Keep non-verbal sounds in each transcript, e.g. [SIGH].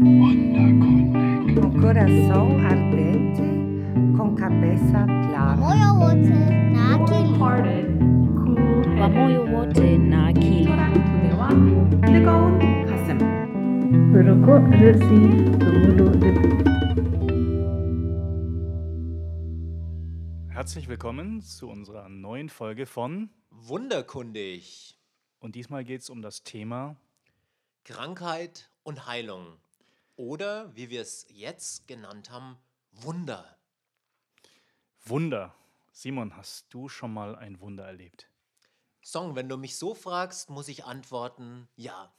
Wunderkundig. Con corazón ardente, con cabeza clara. Moyo wote na akili. Hearted, cool wote na akili. Tunawa, Nigaun Kasem. Ruko Rirsi, Rumudu Herzlich willkommen zu unserer neuen Folge von Wunderkundig. Und diesmal geht es um das Thema Krankheit und Heilung. Oder, wie wir es jetzt genannt haben, Wunder. Wunder. Simon, hast du schon mal ein Wunder erlebt? Song, wenn du mich so fragst, muss ich antworten, ja.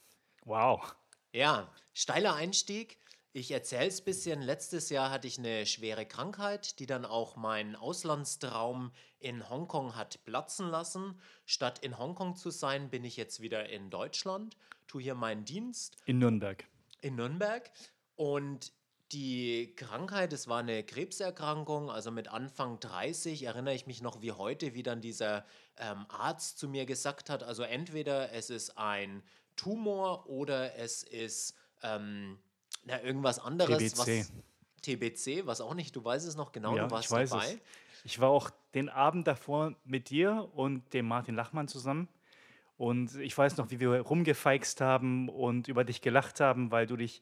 Wow. Ja, steiler Einstieg. Ich erzähle es ein bisschen. Letztes Jahr hatte ich eine schwere Krankheit, die dann auch meinen Auslandstraum in Hongkong hat platzen lassen. Statt in Hongkong zu sein, bin ich jetzt wieder in Deutschland, tue hier meinen Dienst In Nürnberg. In Nürnberg. Und die Krankheit, es war eine Krebserkrankung, also mit Anfang 30 erinnere ich mich noch wie heute, wie dann dieser ähm, Arzt zu mir gesagt hat, also entweder es ist ein Tumor oder es ist ähm, na, irgendwas anderes. TBC. Was, TBC, was auch nicht, du weißt es noch genau, ja, du warst ich weiß dabei. es. Ich war auch den Abend davor mit dir und dem Martin Lachmann zusammen. Und ich weiß noch, wie wir rumgefeixt haben und über dich gelacht haben, weil du dich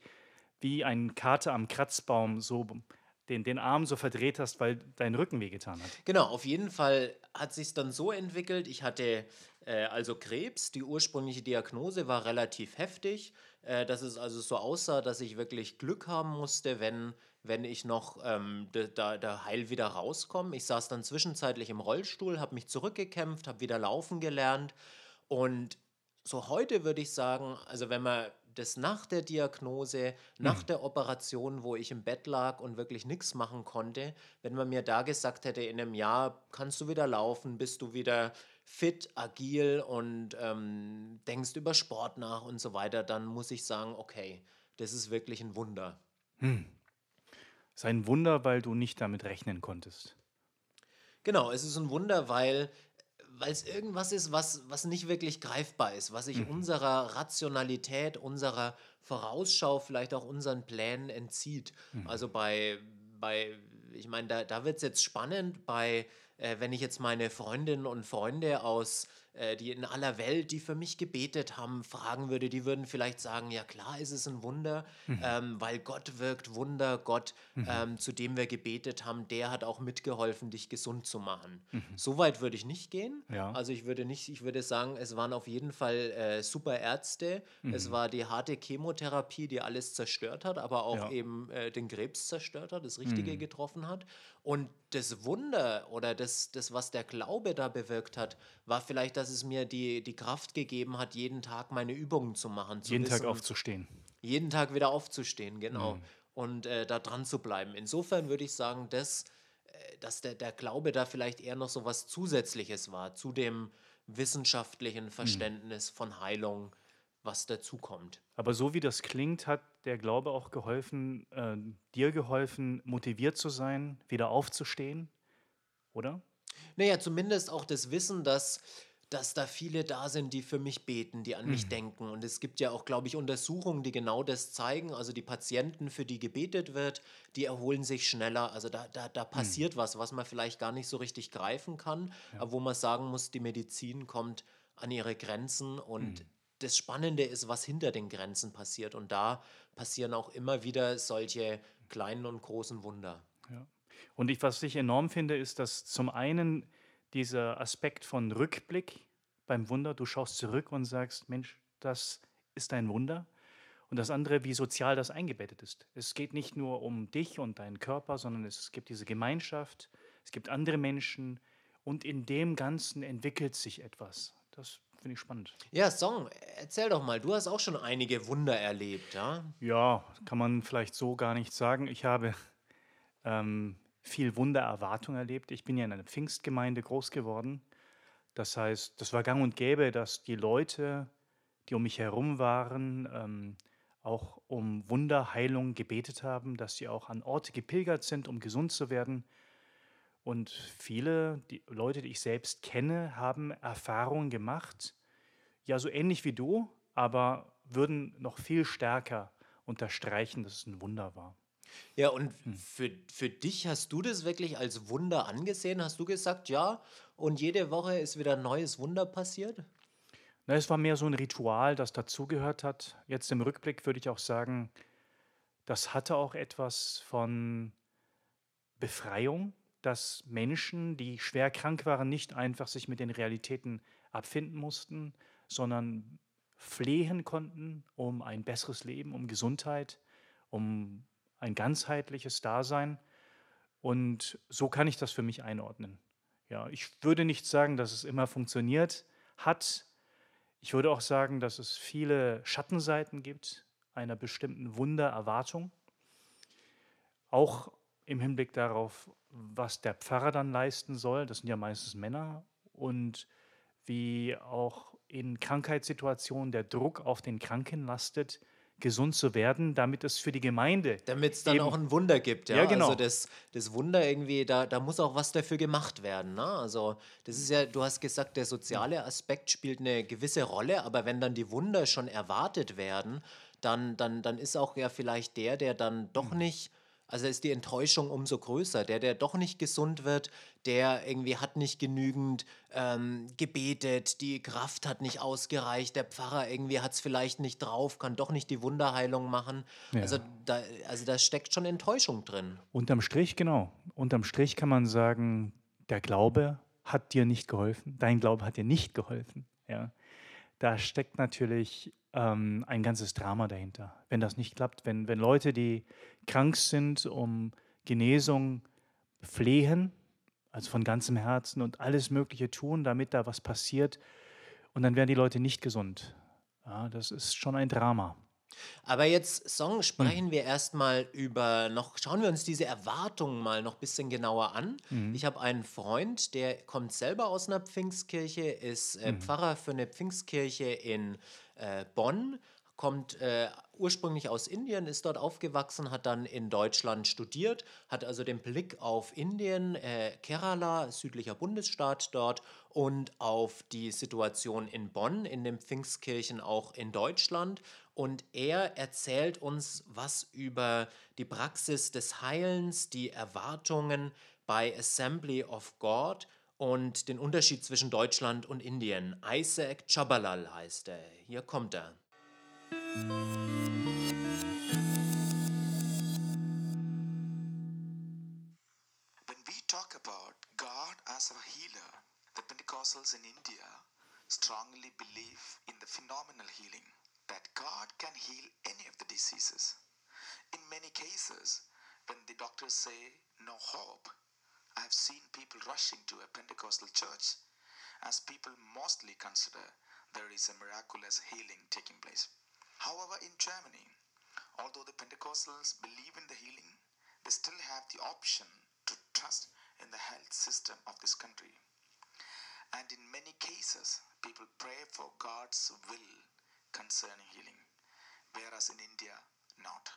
wie ein Kater am Kratzbaum so den, den Arm so verdreht hast, weil dein Rücken wehgetan hat. Genau, auf jeden Fall hat sich dann so entwickelt. Ich hatte äh, also Krebs. Die ursprüngliche Diagnose war relativ heftig, äh, dass es also so aussah, dass ich wirklich Glück haben musste, wenn, wenn ich noch ähm, da, da, heil wieder rauskomme. Ich saß dann zwischenzeitlich im Rollstuhl, habe mich zurückgekämpft, habe wieder laufen gelernt. Und so heute würde ich sagen, also wenn man das nach der Diagnose, nach der Operation, wo ich im Bett lag und wirklich nichts machen konnte, wenn man mir da gesagt hätte, in einem Jahr kannst du wieder laufen, bist du wieder fit, agil und ähm, denkst über Sport nach und so weiter, dann muss ich sagen, okay, das ist wirklich ein Wunder. Es ist ein Wunder, weil du nicht damit rechnen konntest. Genau, es ist ein Wunder, weil weil es irgendwas ist, was, was nicht wirklich greifbar ist, was sich unserer Rationalität, unserer Vorausschau, vielleicht auch unseren Plänen entzieht. Also bei, bei ich meine, da, da wird es jetzt spannend, bei, äh, wenn ich jetzt meine Freundinnen und Freunde aus, äh, die in aller Welt, die für mich gebetet haben, fragen würde, die würden vielleicht sagen, ja klar ist es ein Wunder, ähm, weil Gott wirkt Wunder, Gott, ähm, zu dem wir gebetet haben, der hat auch mitgeholfen, dich gesund zu machen. So weit würde ich nicht gehen. Ja. Also ich würde nicht, ich würde sagen, es waren auf jeden Fall äh, super Ärzte. Es war die harte Chemotherapie, die alles zerstört hat, aber auch Ja. eben äh, den Krebs zerstört hat, das Richtige getroffen hat. Und das Wunder oder das, das, was der Glaube da bewirkt hat, war vielleicht, dass es mir die, die Kraft gegeben hat, jeden Tag meine Übungen zu machen. Zu Jeden Tag wissen, aufzustehen. jeden Tag wieder aufzustehen, genau. Mhm. Und äh, da dran zu bleiben. Insofern würde ich sagen, dass, äh, dass der, der Glaube da vielleicht eher noch so was Zusätzliches war, zu dem wissenschaftlichen Verständnis von Heilung, was dazukommt. Aber so wie das klingt, hat der Glaube auch geholfen, äh, dir geholfen, motiviert zu sein, wieder aufzustehen, oder? Naja, zumindest auch das Wissen, dass, dass da viele da sind, die für mich beten, die an Mhm. mich denken. Und es gibt ja auch, glaube ich, Untersuchungen, die genau das zeigen. Also die Patienten, für die gebetet wird, die erholen sich schneller. Also da, da, Mhm. da passiert was, was man vielleicht gar nicht so richtig greifen kann, aber wo man sagen muss, die Medizin kommt an ihre Grenzen und Mhm. Das Spannende ist, was hinter den Grenzen passiert. Und da passieren auch immer wieder solche kleinen und großen Wunder. Ja. Und ich, was ich enorm finde, ist, dass zum einen dieser Aspekt von Rückblick beim Wunder, du schaust zurück und sagst, Mensch, das ist ein Wunder. Und das andere, wie sozial das eingebettet ist. Es geht nicht nur um dich und deinen Körper, sondern es gibt diese Gemeinschaft, es gibt andere Menschen und in dem Ganzen entwickelt sich etwas. Das finde ich spannend. Ja, Song, erzähl doch mal, du hast auch schon einige Wunder erlebt, ja? Ja, kann man vielleicht so gar nicht sagen. Ich habe ähm, viel Wundererwartung erlebt. Ich bin ja in einer Pfingstgemeinde groß geworden. Das heißt, das war gang und gäbe, dass die Leute, die um mich herum waren, ähm, auch um Wunderheilung gebetet haben, dass sie auch an Orte gepilgert sind, um gesund zu werden. Und viele die Leute, die ich selbst kenne, haben Erfahrungen gemacht, ja, so ähnlich wie du, aber würden noch viel stärker unterstreichen, dass es ein Wunder war. Ja, und für, für dich hast du das wirklich als Wunder angesehen? Hast du gesagt, ja, und jede Woche ist wieder ein neues Wunder passiert? Na, es war mehr so ein Ritual, das dazugehört hat. Jetzt im Rückblick würde ich auch sagen, das hatte auch etwas von Befreiung, dass Menschen, die schwer krank waren, nicht einfach sich mit den Realitäten abfinden mussten, sondern flehen konnten um ein besseres Leben, um Gesundheit, um ein ganzheitliches Dasein. Und so kann ich das für mich einordnen. Ja, ich würde nicht sagen, dass es immer funktioniert hat. Ich würde auch sagen, dass es viele Schattenseiten gibt einer bestimmten Wundererwartung. Auch im Hinblick darauf, was der Pfarrer dann leisten soll. Das sind ja meistens Männer. Und wie auch in Krankheitssituationen der Druck auf den Kranken lastet, gesund zu werden, damit es für die Gemeinde. Damit es dann eben- auch ein Wunder gibt, ja. Ja, genau. Also das, das Wunder irgendwie, da, da muss auch was dafür gemacht werden. Ne? Also das ist ja, du hast gesagt, der soziale Aspekt spielt eine gewisse Rolle, aber wenn dann die Wunder schon erwartet werden, dann, dann, dann ist auch ja vielleicht der, der dann doch Mhm. Also ist die Enttäuschung umso größer. Der, der doch nicht gesund wird, der irgendwie hat nicht genügend ähm, gebetet, die Kraft hat nicht ausgereicht, der Pfarrer irgendwie hat es vielleicht nicht drauf, kann doch nicht die Wunderheilung machen. Also, Ja. da, also da steckt schon Enttäuschung drin. Unterm Strich, genau. Unterm Strich kann man sagen, der Glaube hat dir nicht geholfen, dein Glaube hat dir nicht geholfen. Ja. Da steckt natürlich ähm, ein ganzes Drama dahinter. Wenn das nicht klappt, wenn, wenn Leute, die krank sind, um Genesung flehen, also von ganzem Herzen und alles Mögliche tun, damit da was passiert, und dann werden die Leute nicht gesund. Ja, das ist schon ein Drama. Aber jetzt, Song, sprechen wir erstmal über noch, schauen wir uns diese Erwartungen mal noch ein bisschen genauer an. Ich habe einen Freund, der kommt selber aus einer Pfingstkirche, ist äh, Pfarrer für eine Pfingstkirche in äh, Bonn, kommt äh, ursprünglich aus Indien, ist dort aufgewachsen, hat dann in Deutschland studiert, hat also den Blick auf Indien, äh, Kerala, südlicher Bundesstaat dort und auf die Situation in Bonn, in den Pfingstkirchen auch in Deutschland. Und er erzählt uns was über die Praxis des Heilens, die Erwartungen bei Assembly of God und den Unterschied zwischen Deutschland und Indien. Isaac Chabalal heißt er. Hier kommt er. When we talk about God as our healer, the Pentecostals in India strongly believe in the phenomenal healing that God can heal any of the diseases. In many cases, when the doctors say no hope, I have seen people rushing to a Pentecostal church as people mostly consider there is a miraculous healing taking place. However, in Germany, although the Pentecostals believe in the healing, they still have the option to trust in the health system of this country. And in many cases, people pray for God's will concerning healing, whereas in India, not.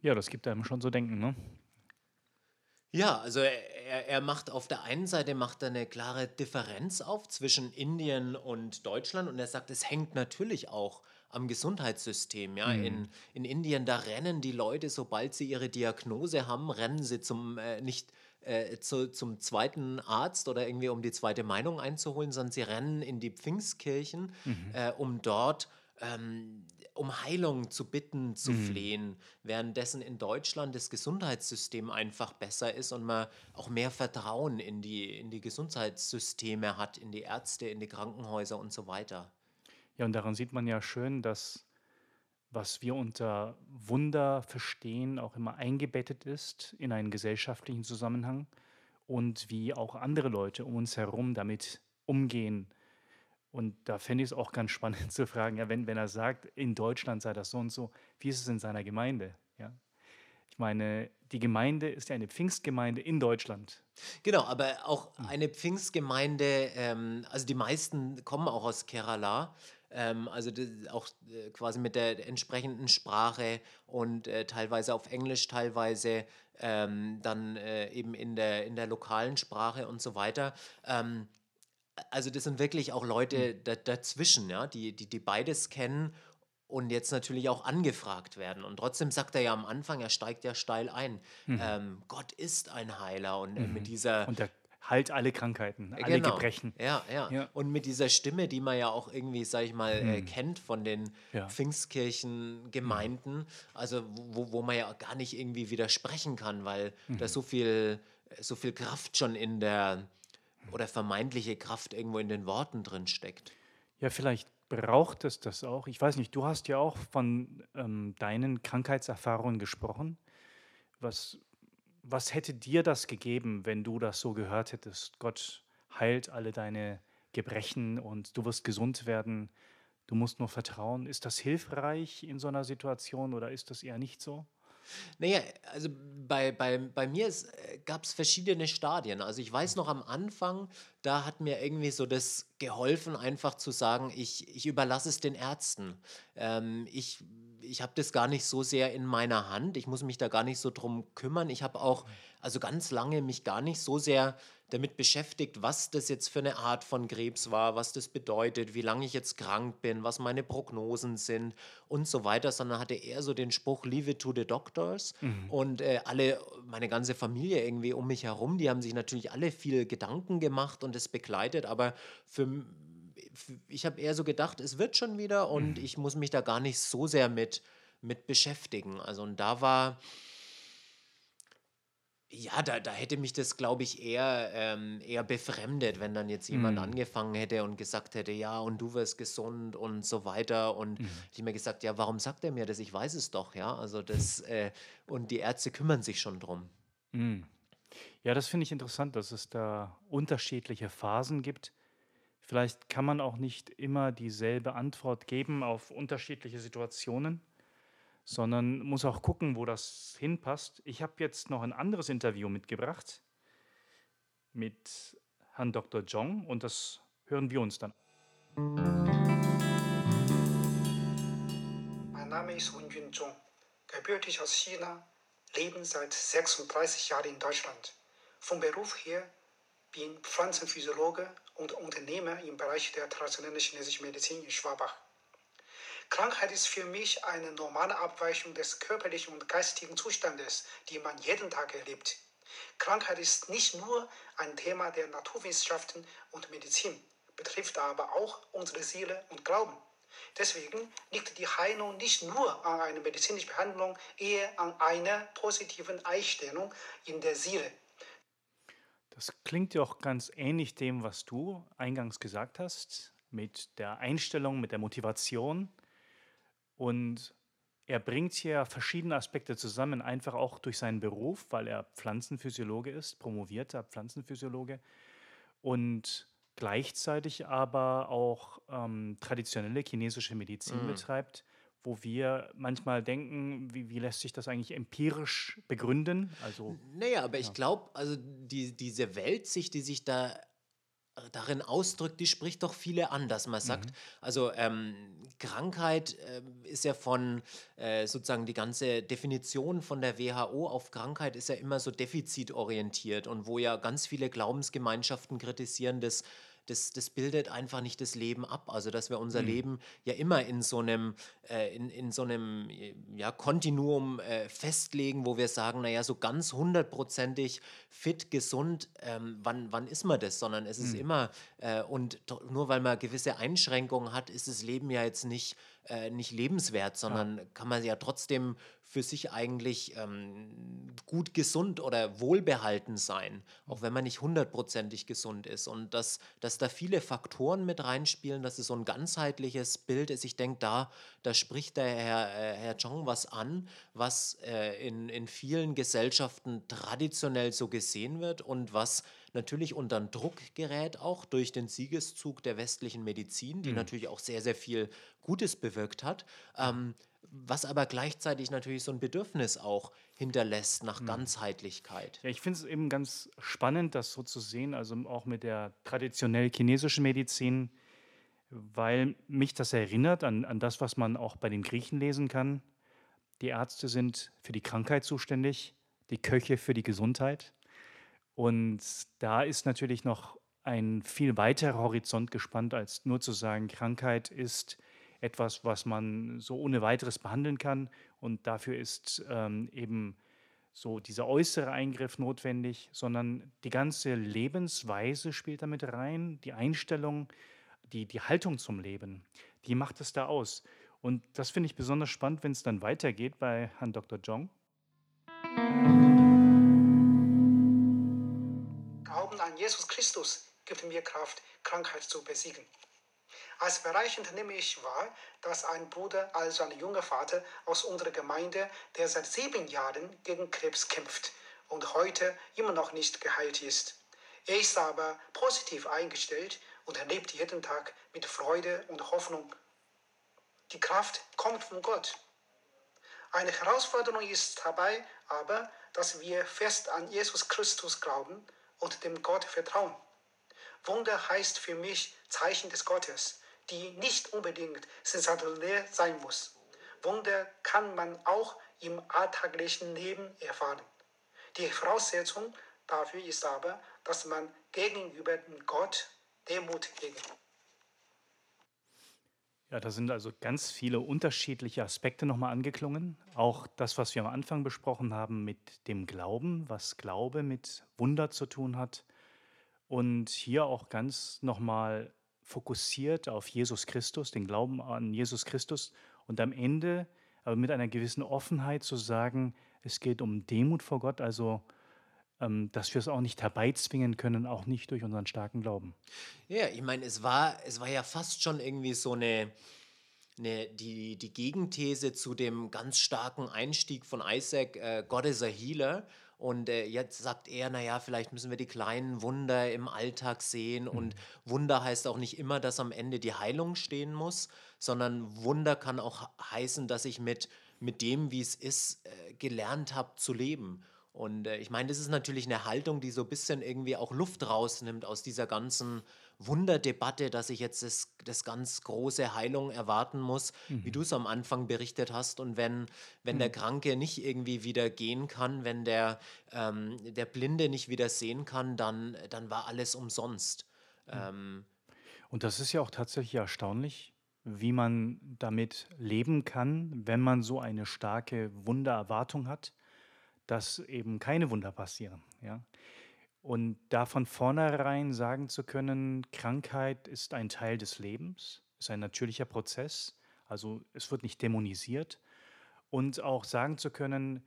Ja, das gibt einem schon so denken, ne? Ja, also er, er macht auf der einen Seite macht er eine klare Differenz auf zwischen Indien und Deutschland und er sagt, es hängt natürlich auch am Gesundheitssystem. Ja, in, in Indien, da rennen die Leute, sobald sie ihre Diagnose haben, rennen sie zum äh, nicht äh, zu, zum zweiten Arzt oder irgendwie um die zweite Meinung einzuholen, sondern sie rennen in die Pfingstkirchen, äh, um dort ähm, um Heilung zu bitten, zu flehen, währenddessen in Deutschland das Gesundheitssystem einfach besser ist und man auch mehr Vertrauen in die, in die Gesundheitssysteme hat, in die Ärzte, in die Krankenhäuser und so weiter. Ja, und daran sieht man ja schön, dass was wir unter Wunder verstehen, auch immer eingebettet ist in einen gesellschaftlichen Zusammenhang und wie auch andere Leute um uns herum damit umgehen. Und da fände ich es auch ganz spannend [LAUGHS] zu fragen, ja, wenn, wenn er sagt, in Deutschland sei das so und so, wie ist es in seiner Gemeinde? Ja? Ich meine, die Gemeinde ist ja eine Pfingstgemeinde in Deutschland. Genau, aber auch eine Pfingstgemeinde, ähm, also die meisten kommen auch aus Kerala, ähm, also auch äh, quasi mit der entsprechenden Sprache und äh, teilweise auf Englisch, teilweise ähm, dann äh, eben in der, in der lokalen Sprache und so weiter. Ähm, also das sind wirklich auch Leute da, dazwischen, ja, die, die, die beides kennen und jetzt natürlich auch angefragt werden. Und trotzdem sagt er ja am Anfang, er steigt ja steil ein. Ähm, Gott ist ein Heiler und äh, mit dieser Und der heilt alle Krankheiten, alle Genau. Gebrechen. Ja, ja, Ja. Und mit dieser Stimme, die man ja auch irgendwie, sag ich mal, äh, kennt von den Ja. Pfingstkirchengemeinden, also wo, wo man ja gar nicht irgendwie widersprechen kann, weil Mhm. da so viel, so viel Kraft schon in der oder vermeintliche Kraft irgendwo in den Worten drin steckt. Ja, vielleicht braucht es das auch. Ich weiß nicht, du hast ja auch von ähm, deinen Krankheitserfahrungen gesprochen. Was, was hätte dir das gegeben, wenn du das so gehört hättest? Gott heilt alle deine Gebrechen und du wirst gesund werden. Du musst nur vertrauen. Ist das hilfreich in so einer Situation oder ist das eher nicht so? Naja, also bei, bei, bei mir gab es verschiedene Stadien. Also ich weiß noch am Anfang, da hat mir irgendwie so das geholfen, einfach zu sagen, ich, ich überlasse es den Ärzten. Ähm, ich ich habe das gar nicht so sehr in meiner Hand. Ich muss mich da gar nicht so drum kümmern. Ich habe auch also ganz lange mich gar nicht so sehr damit beschäftigt, was das jetzt für eine Art von Krebs war, was das bedeutet, wie lange ich jetzt krank bin, was meine Prognosen sind und so weiter, sondern hatte eher so den Spruch Leave it to the doctors und äh, alle, meine ganze Familie irgendwie um mich herum, die haben sich natürlich alle viel Gedanken gemacht und es begleitet, aber für ich habe eher so gedacht, es wird schon wieder und ich muss mich da gar nicht so sehr mit, mit beschäftigen. Also und da war, ja, da, da hätte mich das, glaube ich, eher, ähm, eher befremdet, wenn dann jetzt jemand angefangen hätte und gesagt hätte, ja, und du wirst gesund und so weiter. Und hätte ich mir gesagt, ja, warum sagt er mir das? Ich weiß es doch, ja. Also das, äh, und die Ärzte kümmern sich schon drum. Ja, das finde ich interessant, dass es da unterschiedliche Phasen gibt. Vielleicht kann man auch nicht immer dieselbe Antwort geben auf unterschiedliche Situationen, sondern muss auch gucken, wo das hinpasst. Ich habe jetzt noch ein anderes Interview mitgebracht mit Herrn Dr. Jong und das hören wir uns dann. Mein Name ist Wen Junzhong, gebürtig aus China, leben seit 36 Jahren in Deutschland. Vom Beruf her bin Pflanzenphysiologe und Unternehmer im Bereich der traditionellen chinesischen Medizin in Schwabach. Krankheit ist für mich eine normale Abweichung des körperlichen und geistigen Zustandes, die man jeden Tag erlebt. Krankheit ist nicht nur ein Thema der Naturwissenschaften und Medizin, betrifft aber auch unsere Seele und Glauben. Deswegen liegt die Heilung nicht nur an einer medizinischen Behandlung, eher an einer positiven Einstellung in der Seele. Das klingt ja auch ganz ähnlich dem, was du eingangs gesagt hast, mit der Einstellung, mit der Motivation. Und er bringt hier verschiedene Aspekte zusammen, einfach auch durch seinen Beruf, weil er Pflanzenphysiologe ist, promovierter Pflanzenphysiologe. Und gleichzeitig aber auch ähm, traditionelle chinesische Medizin betreibt, wo wir manchmal denken, wie, wie lässt sich das eigentlich empirisch begründen? Also Naja, aber ich glaube, also die, diese Weltsicht, die sich da darin ausdrückt, die spricht doch viele an, dass man sagt, also ähm, Krankheit ähm, ist ja von äh, sozusagen die ganze Definition von der WHO auf Krankheit ist ja immer so defizitorientiert und wo ja ganz viele Glaubensgemeinschaften kritisieren, dass das, das bildet einfach nicht das Leben ab. Also, dass wir unser Leben ja immer in so einem, äh, in, in so einem ja, Kontinuum äh, festlegen, wo wir sagen, naja, so ganz hundertprozentig fit, gesund, ähm, wann, wann ist man das? Sondern es ist immer, äh, und nur weil man gewisse Einschränkungen hat, ist das Leben ja jetzt nicht, äh, nicht lebenswert, sondern kann man ja trotzdem für sich eigentlich ähm, gut gesund oder wohlbehalten sein, auch wenn man nicht hundertprozentig gesund ist. Und dass, dass da viele Faktoren mit reinspielen, dass es so ein ganzheitliches Bild ist. Ich denke, da, da spricht der Herr, äh, Herr Chong was an, was äh, in, in vielen Gesellschaften traditionell so gesehen wird und was natürlich unter Druck gerät, auch durch den Siegeszug der westlichen Medizin, die natürlich auch sehr, sehr viel Gutes bewirkt hat. Ähm, was aber gleichzeitig natürlich so ein Bedürfnis auch hinterlässt nach Ganzheitlichkeit. Ja, ich finde es eben ganz spannend, das so zu sehen, also auch mit der traditionell chinesischen Medizin, weil mich das erinnert an, an das, was man auch bei den Griechen lesen kann. Die Ärzte sind für die Krankheit zuständig, die Köche für die Gesundheit. Und da ist natürlich noch ein viel weiterer Horizont gespannt, als nur zu sagen, Krankheit ist etwas, was man so ohne weiteres behandeln kann. Und dafür ist ähm, eben so dieser äußere Eingriff notwendig, sondern die ganze Lebensweise spielt damit rein, die Einstellung, die, die Haltung zum Leben, die macht es da aus. Und das finde ich besonders spannend, wenn es dann weitergeht bei Herrn Dr. Jong. Jesus Christus gibt mir Kraft, Krankheit zu besiegen. Als bereichend nehme ich wahr, dass ein Bruder, also ein junger Vater aus unserer Gemeinde, der seit sieben Jahren gegen Krebs kämpft und heute immer noch nicht geheilt ist. Er ist aber positiv eingestellt und erlebt jeden Tag mit Freude und Hoffnung. Die Kraft kommt von Gott. Eine Herausforderung ist dabei aber, dass wir fest an Jesus Christus glauben und dem Gott vertrauen. Wunder heißt für mich Zeichen des Gottes, die nicht unbedingt sensationell sein muss. Wunder kann man auch im alltäglichen Leben erfahren. Die Voraussetzung dafür ist aber, dass man gegenüber Gott Demut hegt. Ja, da sind also ganz viele unterschiedliche Aspekte nochmal angeklungen. Auch das, was wir am Anfang besprochen haben mit dem Glauben, was Glaube mit Wunder zu tun hat. Und hier auch ganz nochmal fokussiert auf Jesus Christus, den Glauben an Jesus Christus und am Ende aber mit einer gewissen Offenheit zu sagen, es geht um Demut vor Gott, also dass wir es auch nicht herbeizwingen können, auch nicht durch unseren starken Glauben. Ja, ich meine, es war, es war ja fast schon irgendwie so eine, eine die, die Gegenthese zu dem ganz starken Einstieg von Isaac, äh, God is a Healer. Und äh, jetzt sagt er, naja, vielleicht müssen wir die kleinen Wunder im Alltag sehen. Mhm. Und Wunder heißt auch nicht immer, dass am Ende die Heilung stehen muss, sondern Wunder kann auch heißen, dass ich mit, mit dem, wie es ist, äh, gelernt habe zu leben. Und äh, ich meine, das ist natürlich eine Haltung, die so ein bisschen irgendwie auch Luft rausnimmt aus dieser ganzen Wunderdebatte, dass ich jetzt das, das ganz große Heilung erwarten muss, mhm. wie du es am Anfang berichtet hast. Und wenn, wenn mhm. der Kranke nicht irgendwie wieder gehen kann, wenn der, ähm, der Blinde nicht wieder sehen kann, dann, dann war alles umsonst. Mhm. Ähm, Und das ist ja auch tatsächlich erstaunlich, wie man damit leben kann, wenn man so eine starke Wundererwartung hat dass eben keine Wunder passieren. Ja? Und da von vornherein sagen zu können, Krankheit ist ein Teil des Lebens, ist ein natürlicher Prozess, also es wird nicht dämonisiert. Und auch sagen zu können,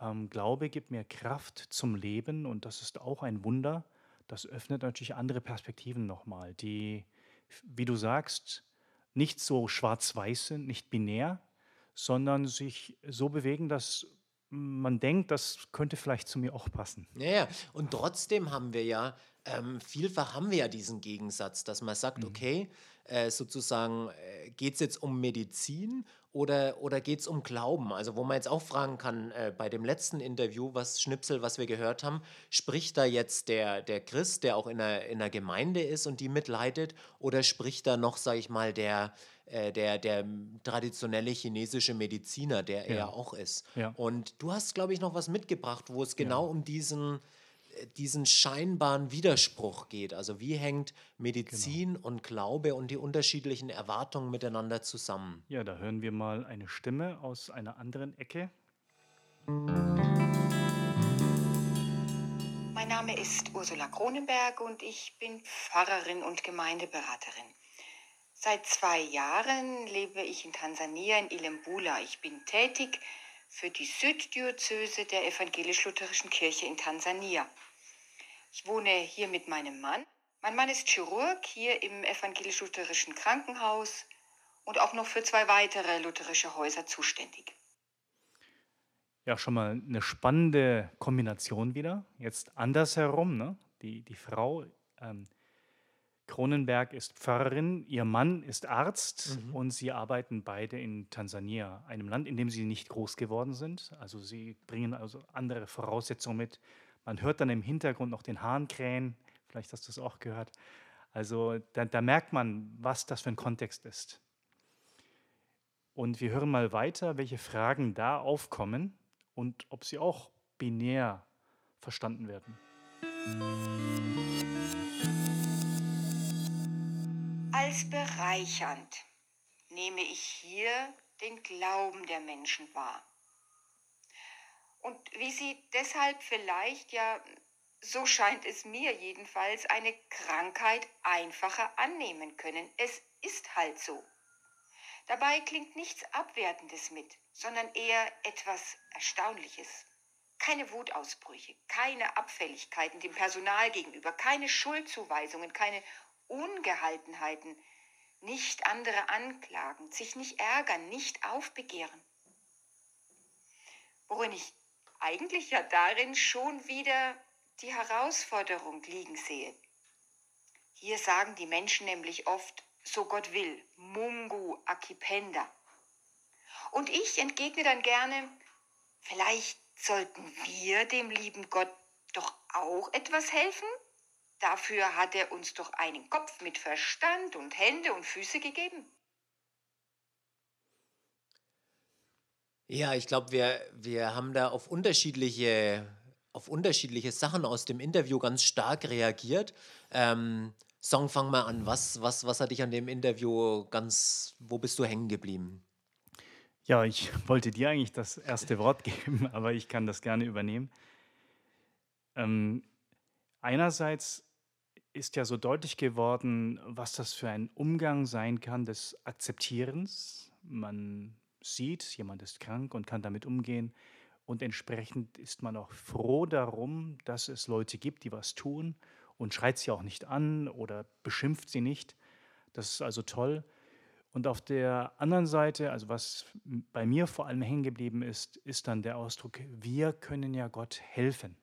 ähm, Glaube gibt mir Kraft zum Leben und das ist auch ein Wunder. Das öffnet natürlich andere Perspektiven nochmal, die, wie du sagst, nicht so schwarz-weiß sind, nicht binär, sondern sich so bewegen, dass man denkt, das könnte vielleicht zu mir auch passen. Ja, ja. und trotzdem haben wir ja, ähm, vielfach haben wir ja diesen Gegensatz, dass man sagt, mhm. okay, äh, sozusagen, äh, geht es jetzt um Medizin oder, oder geht es um Glauben? Also wo man jetzt auch fragen kann, äh, bei dem letzten Interview, was Schnipsel, was wir gehört haben, spricht da jetzt der, der Christ, der auch in einer, in einer Gemeinde ist und die mitleidet, oder spricht da noch, sage ich mal, der, äh, der, der traditionelle chinesische Mediziner, der ja. er auch ist. Ja. Und du hast, glaube ich, noch was mitgebracht, wo es genau ja. um diesen, diesen scheinbaren Widerspruch geht. Also wie hängt Medizin genau. und Glaube und die unterschiedlichen Erwartungen miteinander zusammen? Ja, da hören wir mal eine Stimme aus einer anderen Ecke. Mein Name ist Ursula Kronenberg und ich bin Pfarrerin und Gemeindeberaterin. Seit zwei Jahren lebe ich in Tansania in Ilembula. Ich bin tätig für die Süddiözese der evangelisch-lutherischen Kirche in Tansania. Ich wohne hier mit meinem Mann. Mein Mann ist Chirurg hier im evangelisch-lutherischen Krankenhaus und auch noch für zwei weitere lutherische Häuser zuständig. Ja, schon mal eine spannende Kombination wieder. Jetzt andersherum, ne? Die, die Frau ähm, Kronenberg ist Pfarrerin, ihr Mann ist Arzt mhm. und sie arbeiten beide in Tansania, einem Land, in dem sie nicht groß geworden sind. Also sie bringen also andere Voraussetzungen mit. Man hört dann im Hintergrund noch den Hahn krähen, vielleicht hast du es auch gehört. Also da, da merkt man, was das für ein Kontext ist. Und wir hören mal weiter, welche Fragen da aufkommen und ob sie auch binär verstanden werden. als bereichernd. nehme ich hier den Glauben der Menschen wahr. Und wie sie deshalb vielleicht, ja, so scheint es mir jedenfalls, eine Krankheit einfacher annehmen können. Es ist halt so. Dabei klingt nichts Abwertendes mit, sondern eher etwas Erstaunliches. Keine Wutausbrüche, keine Abfälligkeiten dem Personal gegenüber, keine Schuldzuweisungen, keine Ungehaltenheiten, nicht andere anklagen, sich nicht ärgern, nicht aufbegehren. Worin ich eigentlich ja darin schon wieder die Herausforderung liegen sehe. Hier sagen die Menschen nämlich oft, so Gott will, Mungu Akipenda. Und ich entgegne dann gerne, vielleicht sollten wir dem lieben Gott doch auch etwas helfen? Dafür hat er uns doch einen Kopf mit Verstand und Hände und Füße gegeben. Ja, ich glaube, wir, wir haben da auf unterschiedliche, auf unterschiedliche Sachen aus dem Interview ganz stark reagiert. Ähm, Song, fang mal an. Was, was, was hat dich an dem Interview ganz, wo bist du hängen geblieben? Ja, ich [LAUGHS] wollte dir eigentlich das erste Wort [LAUGHS] geben, aber ich kann das gerne übernehmen. Ähm, einerseits ist ja so deutlich geworden, was das für ein Umgang sein kann des Akzeptierens. Man sieht, jemand ist krank und kann damit umgehen. Und entsprechend ist man auch froh darum, dass es Leute gibt, die was tun und schreit sie auch nicht an oder beschimpft sie nicht. Das ist also toll. Und auf der anderen Seite, also was bei mir vor allem hängen geblieben ist, ist dann der Ausdruck, wir können ja Gott helfen.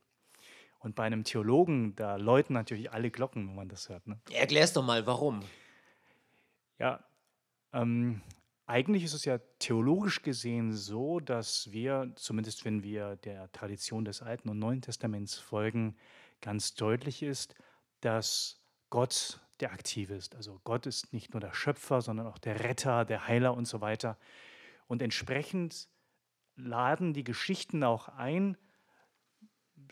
Und bei einem Theologen, da läuten natürlich alle Glocken, wenn man das hört. Ne? Erklär's doch mal, warum. Ja, ähm, eigentlich ist es ja theologisch gesehen so, dass wir, zumindest wenn wir der Tradition des Alten und Neuen Testaments folgen, ganz deutlich ist, dass Gott der Aktive ist. Also Gott ist nicht nur der Schöpfer, sondern auch der Retter, der Heiler und so weiter. Und entsprechend laden die Geschichten auch ein,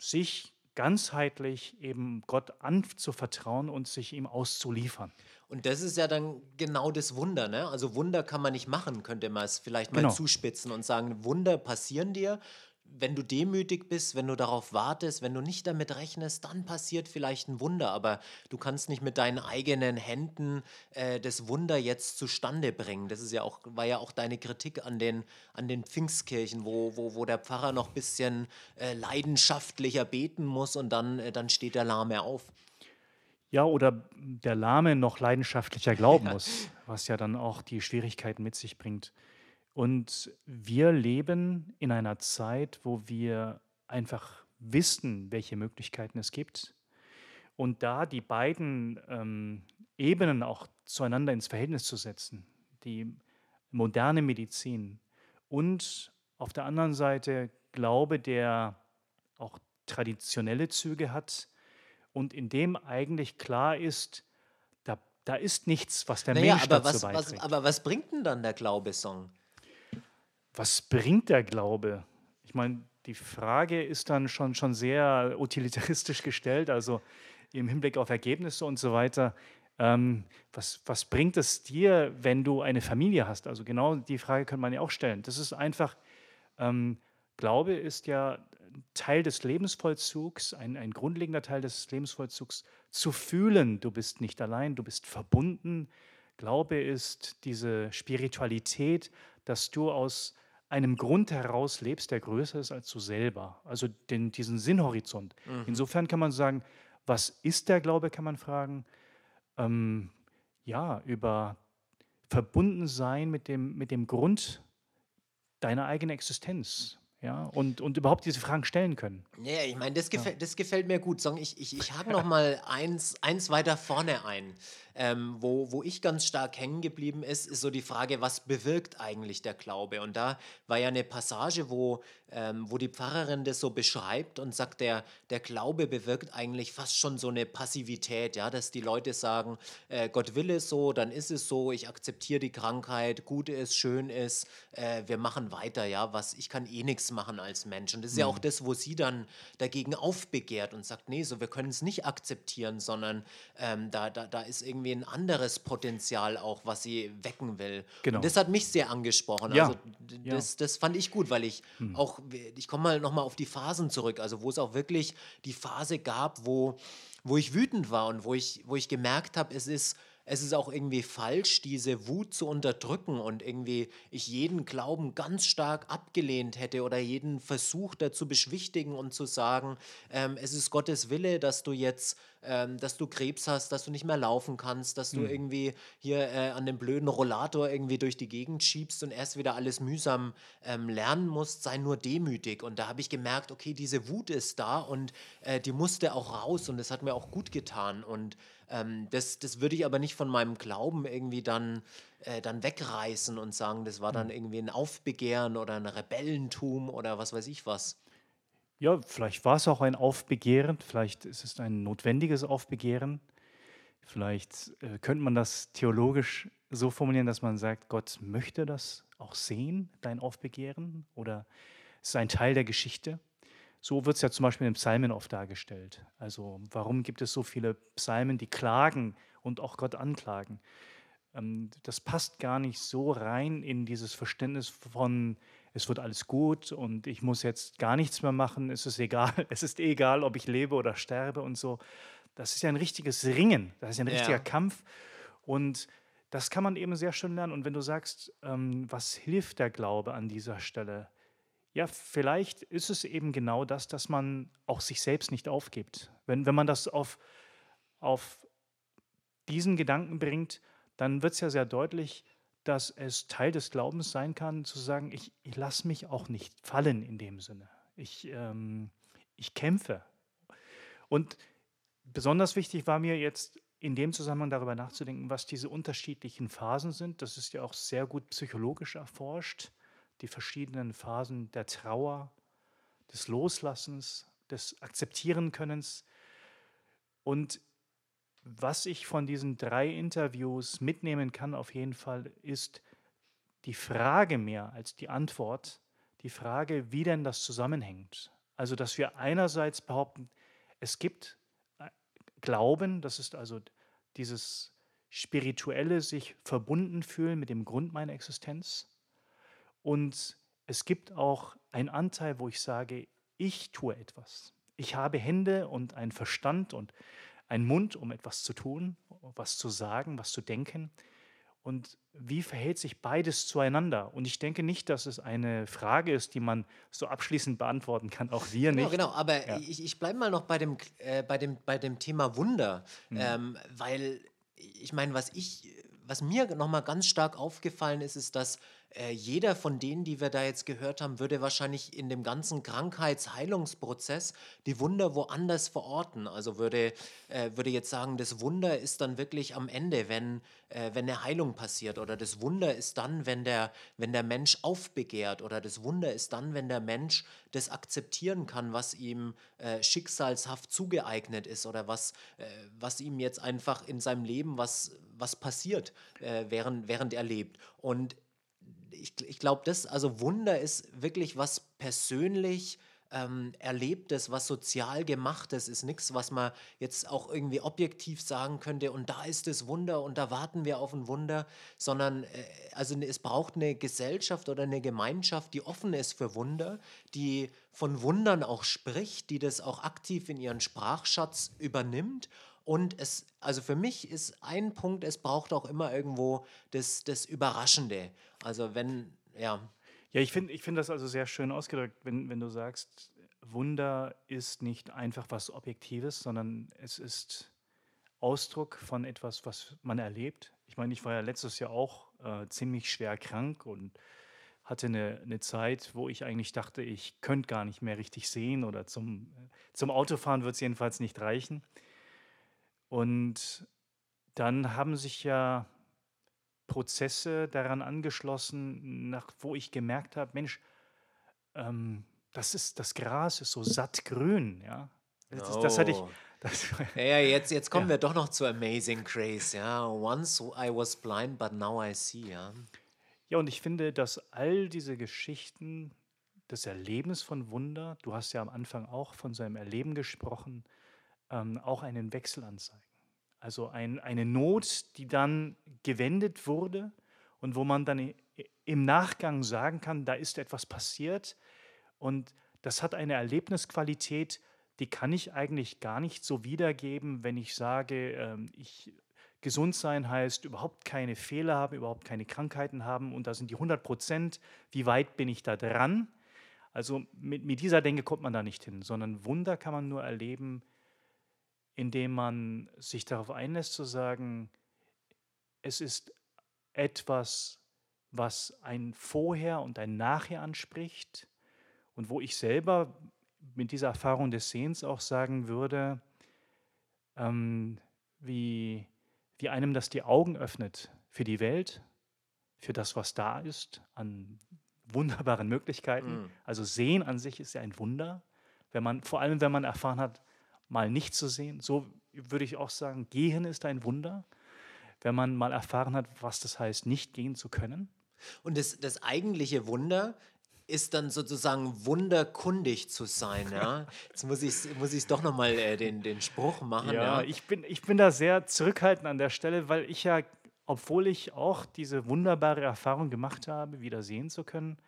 sich ganzheitlich eben Gott anzuvertrauen und sich ihm auszuliefern. Und das ist ja dann genau das Wunder, ne? Also Wunder kann man nicht machen, könnte man es vielleicht mal Genau. zuspitzen und sagen, Wunder passieren dir, wenn du demütig bist, wenn du darauf wartest, wenn du nicht damit rechnest, dann passiert vielleicht ein Wunder, aber du kannst nicht mit deinen eigenen Händen äh, das Wunder jetzt zustande bringen. Das ist ja auch, war ja auch deine Kritik an den, an den Pfingstkirchen, wo, wo, wo der Pfarrer noch ein bisschen äh, leidenschaftlicher beten muss und dann, äh, dann steht der Lahme auf. Ja, oder der Lahme noch leidenschaftlicher glauben muss, was ja dann auch die Schwierigkeiten mit sich bringt. Und wir leben in einer Zeit, wo wir einfach wissen, welche Möglichkeiten es gibt. Und da die beiden ähm, Ebenen auch zueinander ins Verhältnis zu setzen, die moderne Medizin und auf der anderen Seite Glaube, der auch traditionelle Züge hat und in dem eigentlich klar ist, da, da ist nichts, was der Naja, Mensch dazu was, was, beiträgt. aber was bringt denn dann der Glaube-Song? Was bringt der Glaube? Ich meine, die Frage ist dann schon, schon sehr utilitaristisch gestellt, also im Hinblick auf Ergebnisse und so weiter. Ähm, was, was bringt es dir, wenn du eine Familie hast? Also genau die Frage könnte man ja auch stellen. Das ist einfach, ähm, Glaube ist ja Teil des Lebensvollzugs, ein, ein grundlegender Teil des Lebensvollzugs, zu fühlen, du bist nicht allein, du bist verbunden. Glaube ist diese Spiritualität, dass du aus einem Grund heraus lebst, der größer ist als du selber. Also den, diesen Sinnhorizont. Mhm. Insofern kann man sagen, was ist der Glaube, kann man fragen. Ähm, ja, über verbunden sein mit dem, mit dem Grund deiner eigenen Existenz. Ja, und, und überhaupt diese Fragen stellen können. Ja, ich meine, das, gefällt, das gefällt mir gut. Ich, ich, ich hake noch mal eins, eins weiter vorne ein. Ähm, wo, wo ich ganz stark hängen geblieben ist, ist so die Frage, was bewirkt eigentlich der Glaube? Und da war ja eine Passage, wo, ähm, wo die Pfarrerin das so beschreibt und sagt, der, der Glaube bewirkt eigentlich fast schon so eine Passivität, ja, dass die Leute sagen, äh, Gott will es so, dann ist es so, ich akzeptiere die Krankheit, gut ist, schön ist, äh, wir machen weiter, ja, was ich kann eh nichts nichts machen als Mensch. Und das ist ja auch Mhm. das, wo sie dann dagegen aufbegehrt und sagt, nee, so wir können es nicht akzeptieren, sondern ähm, da, da, da ist irgendwie ein anderes Potenzial auch, was sie wecken will. Genau. Und das hat mich sehr angesprochen. Ja, Also das, das fand ich gut, weil ich Hm. auch, ich komme mal nochmal auf die Phasen zurück, also wo es auch wirklich die Phase gab, wo, wo ich wütend war und wo ich, wo ich gemerkt habe, es ist, es ist auch irgendwie falsch, diese Wut zu unterdrücken und irgendwie ich jeden Glauben ganz stark abgelehnt hätte oder jeden Versuch dazu beschwichtigen und zu sagen, ähm, es ist Gottes Wille, dass du jetzt, ähm, dass du Krebs hast, dass du nicht mehr laufen kannst, dass du Mhm. irgendwie hier äh, an dem blöden Rollator irgendwie durch die Gegend schiebst und erst wieder alles mühsam ähm, lernen musst, sei nur demütig. Und da habe ich gemerkt, okay, diese Wut ist da und äh, die musste auch raus und das hat mir auch gut getan. Und ähm, das, das würde ich aber nicht von meinem Glauben irgendwie dann, äh, dann wegreißen und sagen, das war dann irgendwie ein Aufbegehren oder ein Rebellentum oder was weiß ich was. Ja, vielleicht war es auch ein Aufbegehren, vielleicht ist es ein notwendiges Aufbegehren. Vielleicht äh, könnte man das theologisch so formulieren, dass man sagt, Gott möchte das auch sehen, dein Aufbegehren, oder es ist ein Teil der Geschichte. So wird es ja zum Beispiel in den Psalmen oft dargestellt. Also warum gibt es so viele Psalmen, die klagen und auch Gott anklagen? Ähm, das passt gar nicht so rein in dieses Verständnis von, es wird alles gut und ich muss jetzt gar nichts mehr machen, es ist egal, [LAUGHS] es ist egal, ob ich lebe oder sterbe und so. Das ist ja ein richtiges Ringen, das ist ja ein richtiger Ja. Kampf und das kann man eben sehr schön lernen. Und wenn du sagst, ähm, was hilft der Glaube an dieser Stelle? Ja, vielleicht ist es eben genau das, dass man auch sich selbst nicht aufgibt. Wenn, wenn man das auf, auf diesen Gedanken bringt, dann wird es ja sehr deutlich, dass es Teil des Glaubens sein kann, zu sagen, ich, ich lasse mich auch nicht fallen in dem Sinne. Ich, ähm, ich kämpfe. Und besonders wichtig war mir jetzt in dem Zusammenhang darüber nachzudenken, was diese unterschiedlichen Phasen sind. Das ist ja auch sehr gut psychologisch erforscht, die verschiedenen Phasen der Trauer, des Loslassens, des Akzeptierenkönnens. Und was ich von diesen drei Interviews mitnehmen kann, auf jeden Fall, ist die Frage mehr als die Antwort, die Frage, wie denn das zusammenhängt. Also, dass wir einerseits behaupten, es gibt äh, Glauben, das ist also dieses spirituelle sich verbunden fühlen mit dem Grund meiner Existenz. Und es gibt auch einen Anteil, wo ich sage, ich tue etwas. Ich habe Hände und einen Verstand und einen Mund, um etwas zu tun, was zu sagen, was zu denken. Und wie verhält sich beides zueinander? Und ich denke nicht, dass es eine Frage ist, die man so abschließend beantworten kann, auch wir Genau, nicht. genau, aber Ja. ich, ich bleibe mal noch bei dem, äh, bei dem, bei dem Thema Wunder, Mhm. ähm, weil ich meine, was ich, was mir nochmal ganz stark aufgefallen ist, ist, dass äh, jeder von denen, die wir da jetzt gehört haben, würde wahrscheinlich in dem ganzen Krankheitsheilungsprozess die Wunder woanders verorten. Also würde, äh, würde jetzt sagen, das Wunder ist dann wirklich am Ende, wenn, äh, wenn eine Heilung passiert. Oder das Wunder ist dann, wenn der, wenn der Mensch aufbegehrt. Oder das Wunder ist dann, wenn der Mensch das akzeptieren kann, was ihm äh, schicksalshaft zugeeignet ist oder was, äh, was ihm jetzt einfach in seinem Leben was, was passiert, äh, während, während er lebt. Und ich, ich glaube, das, also Wunder ist wirklich was persönlich ähm, Erlebtes, was sozial gemachtes, ist nichts, was man jetzt auch irgendwie objektiv sagen könnte und da ist das Wunder und da warten wir auf ein Wunder, sondern äh, also es braucht eine Gesellschaft oder eine Gemeinschaft, die offen ist für Wunder, die von Wundern auch spricht, die das auch aktiv in ihren Sprachschatz übernimmt und es, also für mich ist ein Punkt, es braucht auch immer irgendwo das, das Überraschende. Also wenn, ja. Ja, ich finde ich find das also sehr schön ausgedrückt, wenn, wenn du sagst, Wunder ist nicht einfach was Objektives, sondern es ist Ausdruck von etwas, was man erlebt. Ich meine, ich war ja letztes Jahr auch äh, ziemlich schwer krank und hatte eine, eine Zeit, wo ich eigentlich dachte, ich könnte gar nicht mehr richtig sehen oder zum, zum Autofahren wird es jedenfalls nicht reichen. Und dann haben sich ja Prozesse daran angeschlossen, nach, wo ich gemerkt habe, Mensch, ähm, das, ist, das Gras ist so sattgrün, ja. Das, ist- das hatte ich. Oh. Das, [LAUGHS] Ja, ja, jetzt, jetzt kommen Ja. wir doch noch zu Amazing Grace. Ja, once I was blind, but now I see. Ja, ja, und ich finde, dass all diese Geschichten des Erlebens von Wunder, du hast ja am Anfang auch von seinem Erleben gesprochen, ähm, auch einen Wechsel anzeigen. Also ein, eine Not, die dann gewendet wurde und wo man dann im Nachgang sagen kann, da ist etwas passiert und das hat eine Erlebnisqualität, die kann ich eigentlich gar nicht so wiedergeben, wenn ich sage, ähm, ich, gesund sein heißt überhaupt keine Fehler haben, überhaupt keine Krankheiten haben und da sind die 100 Prozent, wie weit bin ich da dran? Also mit, mit dieser Denke kommt man da nicht hin, sondern Wunder kann man nur erleben, indem man sich darauf einlässt zu sagen, es ist etwas, was ein Vorher und ein Nachher anspricht und wo ich selber mit dieser Erfahrung des Sehens auch sagen würde, ähm, wie, wie einem das die Augen öffnet für die Welt, für das, was da ist an wunderbaren Möglichkeiten. Mm. Also Sehen an sich ist ja ein Wunder, wenn man, vor allem wenn man erfahren hat, mal nicht zu sehen. So würde ich auch sagen, Gehen ist ein Wunder, wenn man mal erfahren hat, was das heißt, nicht gehen zu können. Und das, das eigentliche Wunder ist dann sozusagen wunderkundig zu sein. Ja? [LAUGHS] Jetzt muss ich es muss ich's doch nochmal äh, den, den Spruch machen. Ja, Ja, ich, bin, ich bin da sehr zurückhaltend an der Stelle, weil ich ja, obwohl ich auch diese wunderbare Erfahrung gemacht habe, wieder sehen zu können,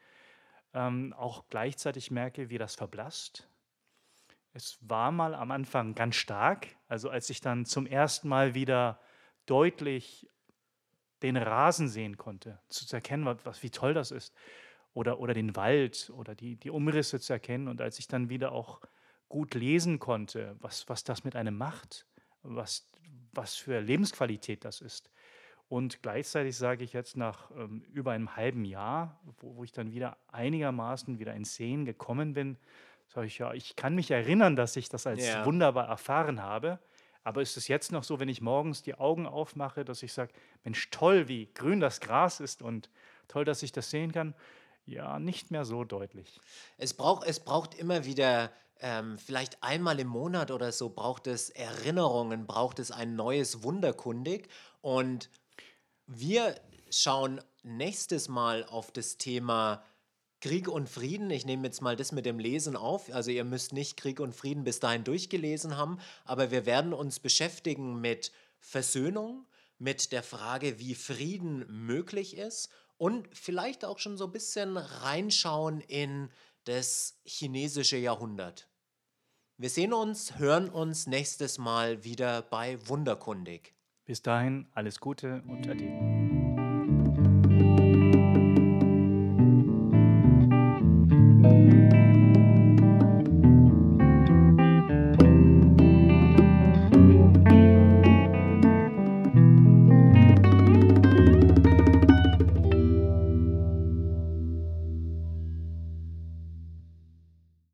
ähm, auch gleichzeitig merke, wie das verblasst. Es war mal am Anfang ganz stark, also als ich dann zum ersten Mal wieder deutlich den Rasen sehen konnte, zu erkennen, was, wie toll das ist, oder, oder den Wald oder die, die Umrisse zu erkennen. Und als ich dann wieder auch gut lesen konnte, was, was das mit einem macht, was, was für Lebensqualität das ist. Und gleichzeitig sage ich jetzt nach ähm, über einem halben Jahr, wo, wo ich dann wieder einigermaßen wieder in Szenen gekommen bin, sage ich ja, ich kann mich erinnern, dass ich das als Ja. wunderbar erfahren habe. Aber ist es jetzt noch so, wenn ich morgens die Augen aufmache, dass ich sage, Mensch, toll, wie grün das Gras ist und toll, dass ich das sehen kann? Ja, nicht mehr so deutlich. Es, braucht, es braucht immer wieder, ähm, vielleicht einmal im Monat oder so, braucht es Erinnerungen, braucht es ein neues Wunderkundig. Und wir schauen nächstes Mal auf das Thema Krieg und Frieden. Ich nehme jetzt mal das mit dem Lesen auf. Also ihr müsst nicht Krieg und Frieden bis dahin durchgelesen haben, aber wir werden uns beschäftigen mit Versöhnung, mit der Frage, wie Frieden möglich ist und vielleicht auch schon so ein bisschen reinschauen in das chinesische Jahrhundert. Wir sehen uns, hören uns nächstes Mal wieder bei Wunderkundig. Bis dahin alles Gute und Ade.